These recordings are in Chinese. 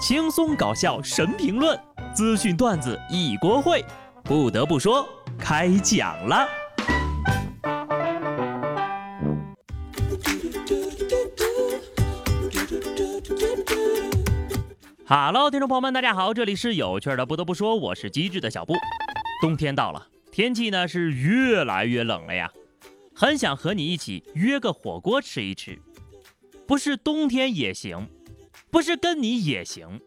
轻松搞笑神评论，资讯段子一锅烩。不得不说，开讲了。Hello，听众朋友们，大家好，这里是有趣的。不得不说，我是机智的小布。冬天到了，天气呢是越来越冷了呀，很想和你一起约个火锅吃一吃，不是冬天也行，不是跟你也行，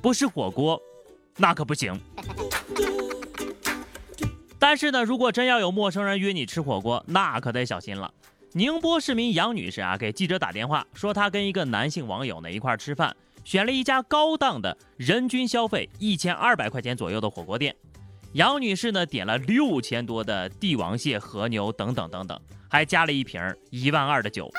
不是火锅，那可不行。但是呢，如果真要有陌生人约你吃火锅，那可得小心了。宁波市民杨女士啊，给记者打电话说，她跟一个男性网友呢一块吃饭。选了一家高档的，人均消费一千二百块钱左右的火锅店。杨女士呢点了六千多的帝王蟹、和牛等等等等，还加了一瓶一万二的酒。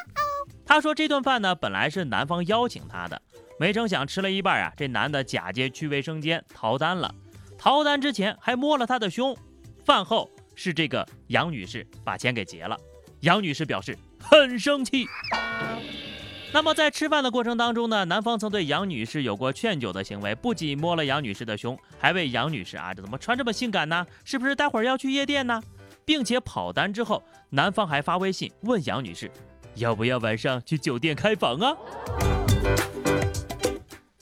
她说这顿饭呢本来是男方邀请她的，没成想吃了一半啊，这男的假借去卫生间逃单了。逃单之前还摸了她的胸。饭后是这个杨女士把钱给结了。杨女士表示很生气。那么在吃饭的过程当中呢，男方曾对杨女士有过劝酒的行为，不仅摸了杨女士的胸，还问杨女士啊，这怎么穿这么性感呢？是不是待会儿要去夜店呢？并且跑单之后，男方还发微信问杨女士，要不要晚上去酒店开房啊？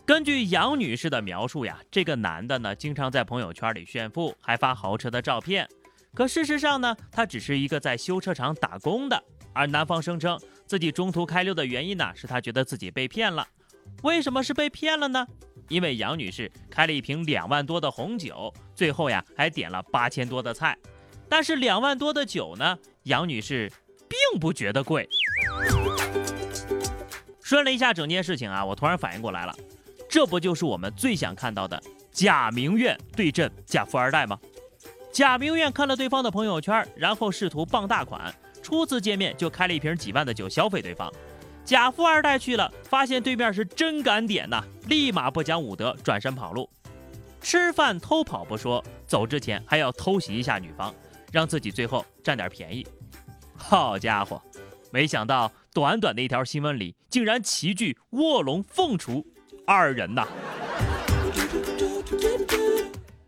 根据杨女士的描述呀，这个男的呢，经常在朋友圈里炫富，还发豪车的照片。可事实上呢，他只是一个在修车厂打工的。而男方声称自己中途开溜的原因呢，是他觉得自己被骗了。为什么是被骗了呢？因为杨女士开了一瓶两万多的红酒，最后呀还点了八千多的菜。但是两万多的酒呢，杨女士并不觉得贵。顺了一下整件事情啊，我突然反应过来了，这不就是我们最想看到的假名媛对阵假富二代吗？假名媛看了对方的朋友圈，然后试图傍大款。初次见面就开了一瓶几万的酒消费对方，假富二代去了，发现对面是真敢点呐，立马不讲武德，转身跑路。吃饭偷跑不说，走之前还要偷袭一下女方，让自己最后占点便宜。好家伙，没想到短短的一条新闻里，竟然齐聚卧龙凤雏二人呐！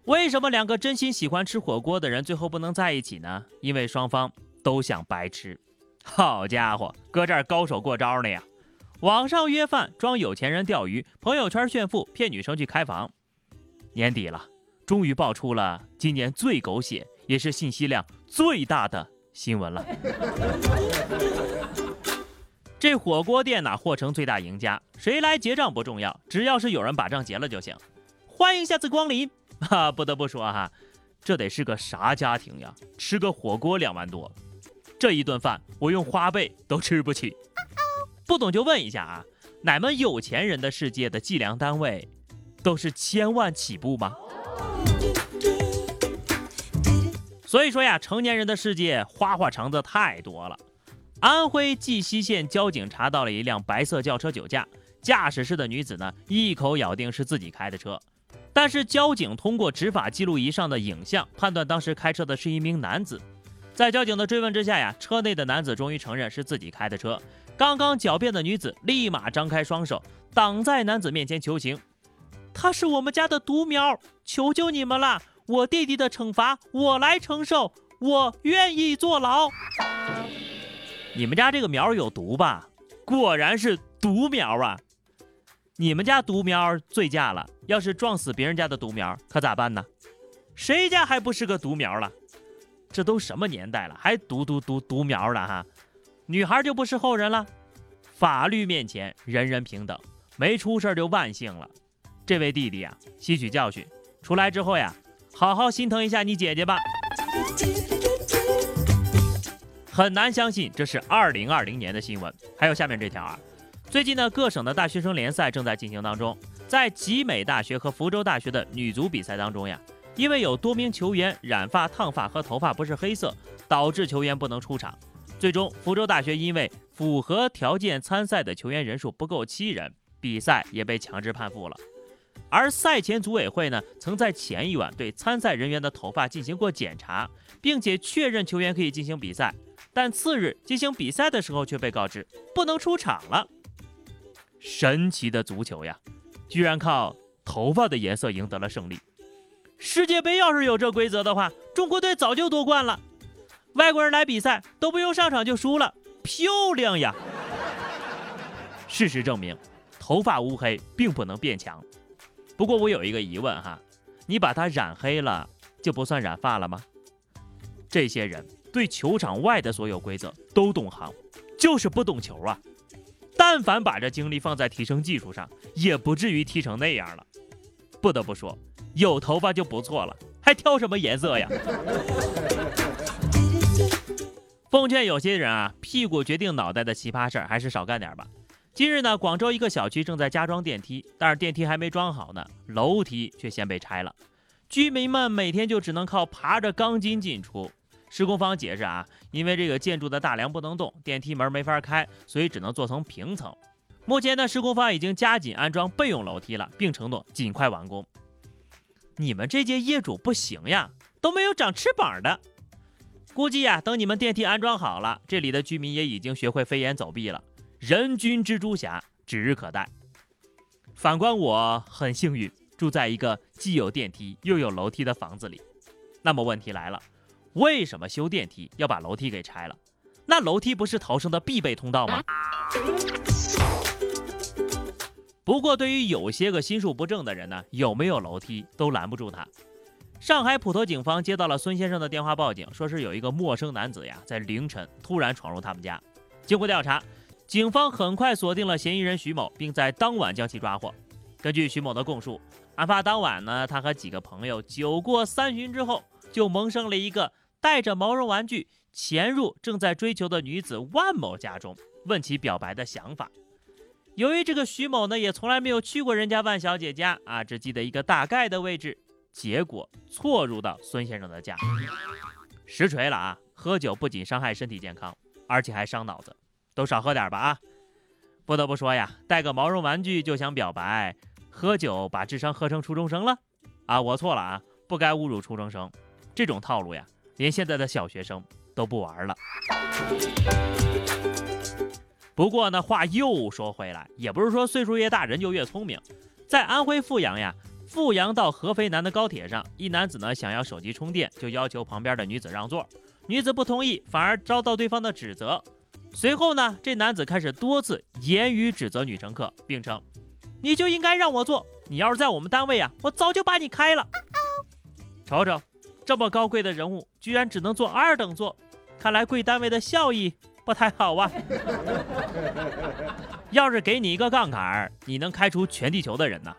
为什么两个真心喜欢吃火锅的人最后不能在一起呢？因为双方。都想白吃，好家伙，搁这儿高手过招呢呀！网上约饭装有钱人钓鱼，朋友圈炫富骗女生去开房。年底了，终于爆出了今年最狗血也是信息量最大的新闻了。这火锅店呐，或成最大赢家，谁来结账不重要，只要是有人把账结了就行。欢迎下次光临。哈，不得不说哈，这得是个啥家庭呀？吃个火锅两万多。这一顿饭我用花呗都吃不起，不懂就问一下啊，乃们有钱人的世界的计量单位都是千万起步吗？所以说呀，成年人的世界花花肠子太多了。安徽绩溪县交警查到了一辆白色轿车酒驾，驾驶室的女子呢一口咬定是自己开的车，但是交警通过执法记录仪上的影像判断，当时开车的是一名男子。在交警的追问之下呀，车内的男子终于承认是自己开的车。刚刚狡辩的女子立马张开双手挡在男子面前求情：“他是我们家的独苗，求求你们了，我弟弟的惩罚我来承受，我愿意坐牢。”你们家这个苗有毒吧？果然是独苗啊！你们家独苗醉驾了，要是撞死别人家的独苗，可咋办呢？谁家还不是个独苗了？这都什么年代了，还独独独独苗了哈？女孩就不是后人了？法律面前人人平等，没出事就万幸了。这位弟弟啊，吸取教训，出来之后呀，好好心疼一下你姐姐吧。很难相信这是二零二零年的新闻。还有下面这条啊，最近呢，各省的大学生联赛正在进行当中，在集美大学和福州大学的女足比赛当中呀。因为有多名球员染发、烫发和头发不是黑色，导致球员不能出场。最终，福州大学因为符合条件参赛的球员人数不够七人，比赛也被强制判负了。而赛前组委会呢，曾在前一晚对参赛人员的头发进行过检查，并且确认球员可以进行比赛，但次日进行比赛的时候却被告知不能出场了。神奇的足球呀，居然靠头发的颜色赢得了胜利。世界杯要是有这规则的话，中国队早就夺冠了。外国人来比赛都不用上场就输了，漂亮呀！事实证明，头发乌黑并不能变强。不过我有一个疑问哈，你把它染黑了，就不算染发了吗？这些人对球场外的所有规则都懂行，就是不懂球啊！但凡把这精力放在提升技术上，也不至于踢成那样了。不得不说，有头发就不错了，还挑什么颜色呀？奉劝有些人啊，屁股决定脑袋的奇葩事儿还是少干点吧。今日呢，广州一个小区正在加装电梯，但是电梯还没装好呢，楼梯却先被拆了。居民们每天就只能靠爬着钢筋进出。施工方解释啊，因为这个建筑的大梁不能动，电梯门没法开，所以只能做成平层。目前呢，施工方已经加紧安装备用楼梯了，并承诺尽快完工。你们这届业主不行呀，都没有长翅膀的。估计呀，等你们电梯安装好了，这里的居民也已经学会飞檐走壁了，人均蜘蛛侠指日可待。反观我，很幸运，住在一个既有电梯又有楼梯的房子里。那么问题来了，为什么修电梯要把楼梯给拆了？那楼梯不是逃生的必备通道吗？不过对于有些个心术不正的人呢，有没有楼梯都拦不住他。上海普陀警方接到了孙先生的电话报警，说是有一个陌生男子呀，在凌晨突然闯入他们家。经过调查，警方很快锁定了嫌疑人徐某，并在当晚将其抓获。根据徐某的供述，案发当晚呢，他和几个朋友酒过三巡之后，就萌生了一个带着毛绒玩具潜入正在追求的女子万某家中，问其表白的想法。由于这个徐某呢，也从来没有去过人家万小姐家啊，只记得一个大概的位置。结果错入到孙先生的家，实锤了啊！喝酒不仅伤害身体健康，而且还伤脑子，都少喝点吧啊！不得不说呀，带个毛绒玩具就想表白，喝酒把智商喝成初中生了啊！我错了啊，不该侮辱初中生，这种套路呀，连现在的小学生都不玩了。不过呢，话又说回来，也不是说岁数越大人就越聪明，在安徽阜阳呀。阜阳到合肥南的高铁上，一男子呢想要手机充电，就要求旁边的女子让座，女子不同意，反而遭到对方的指责。随后呢，这男子开始多次言语指责女乘客，并称：“你就应该让我坐，你要是在我们单位啊，我早就把你开了。”瞅瞅，这么高贵的人物，居然只能坐二等座，看来贵单位的效益不太好啊。要是给你一个杠杆，你能开除全地球的人呢？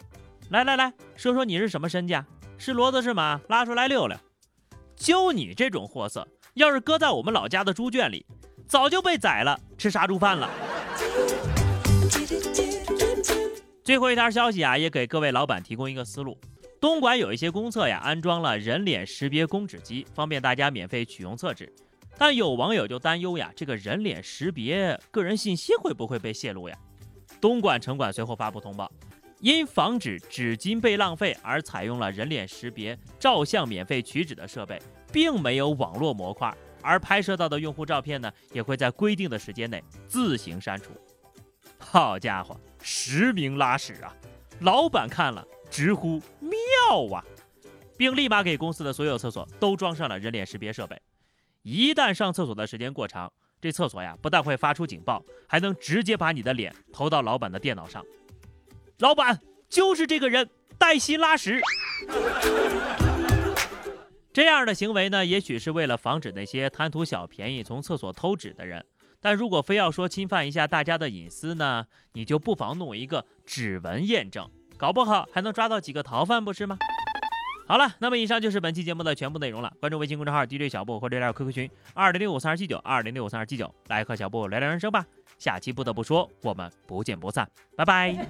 来来来说说你是什么身价？是骡子是马？拉出来溜溜。就你这种货色，要是搁在我们老家的猪圈里，早就被宰了，吃杀猪饭了。最后一条消息啊，也给各位老板提供一个思路：东莞有一些公厕呀，安装了人脸识别公纸机，方便大家免费取用厕纸。但有网友就担忧呀，这个人脸识别个人信息会不会被泄露呀？东莞城管随后发布通报。因防止纸巾被浪费而采用了人脸识别照相免费取纸的设备，并没有网络模块，而拍摄到的用户照片呢，也会在规定的时间内自行删除。好家伙，实名拉屎啊！老板看了直呼妙啊，并立马给公司的所有厕所都装上了人脸识别设备。一旦上厕所的时间过长，这厕所呀不但会发出警报，还能直接把你的脸投到老板的电脑上。老板就是这个人，带薪拉屎。这样的行为呢，也许是为了防止那些贪图小便宜从厕所偷纸的人。但如果非要说侵犯一下大家的隐私呢，你就不妨弄一个指纹验证，搞不好还能抓到几个逃犯，不是吗？好了，那么以上就是本期节目的全部内容了。关注微信公众号 DJ 小布或者加入 QQ 群二零六五三二七九二零六五三二七九，来和小布聊聊人生吧。下期不得不说，我们不见不散，拜拜。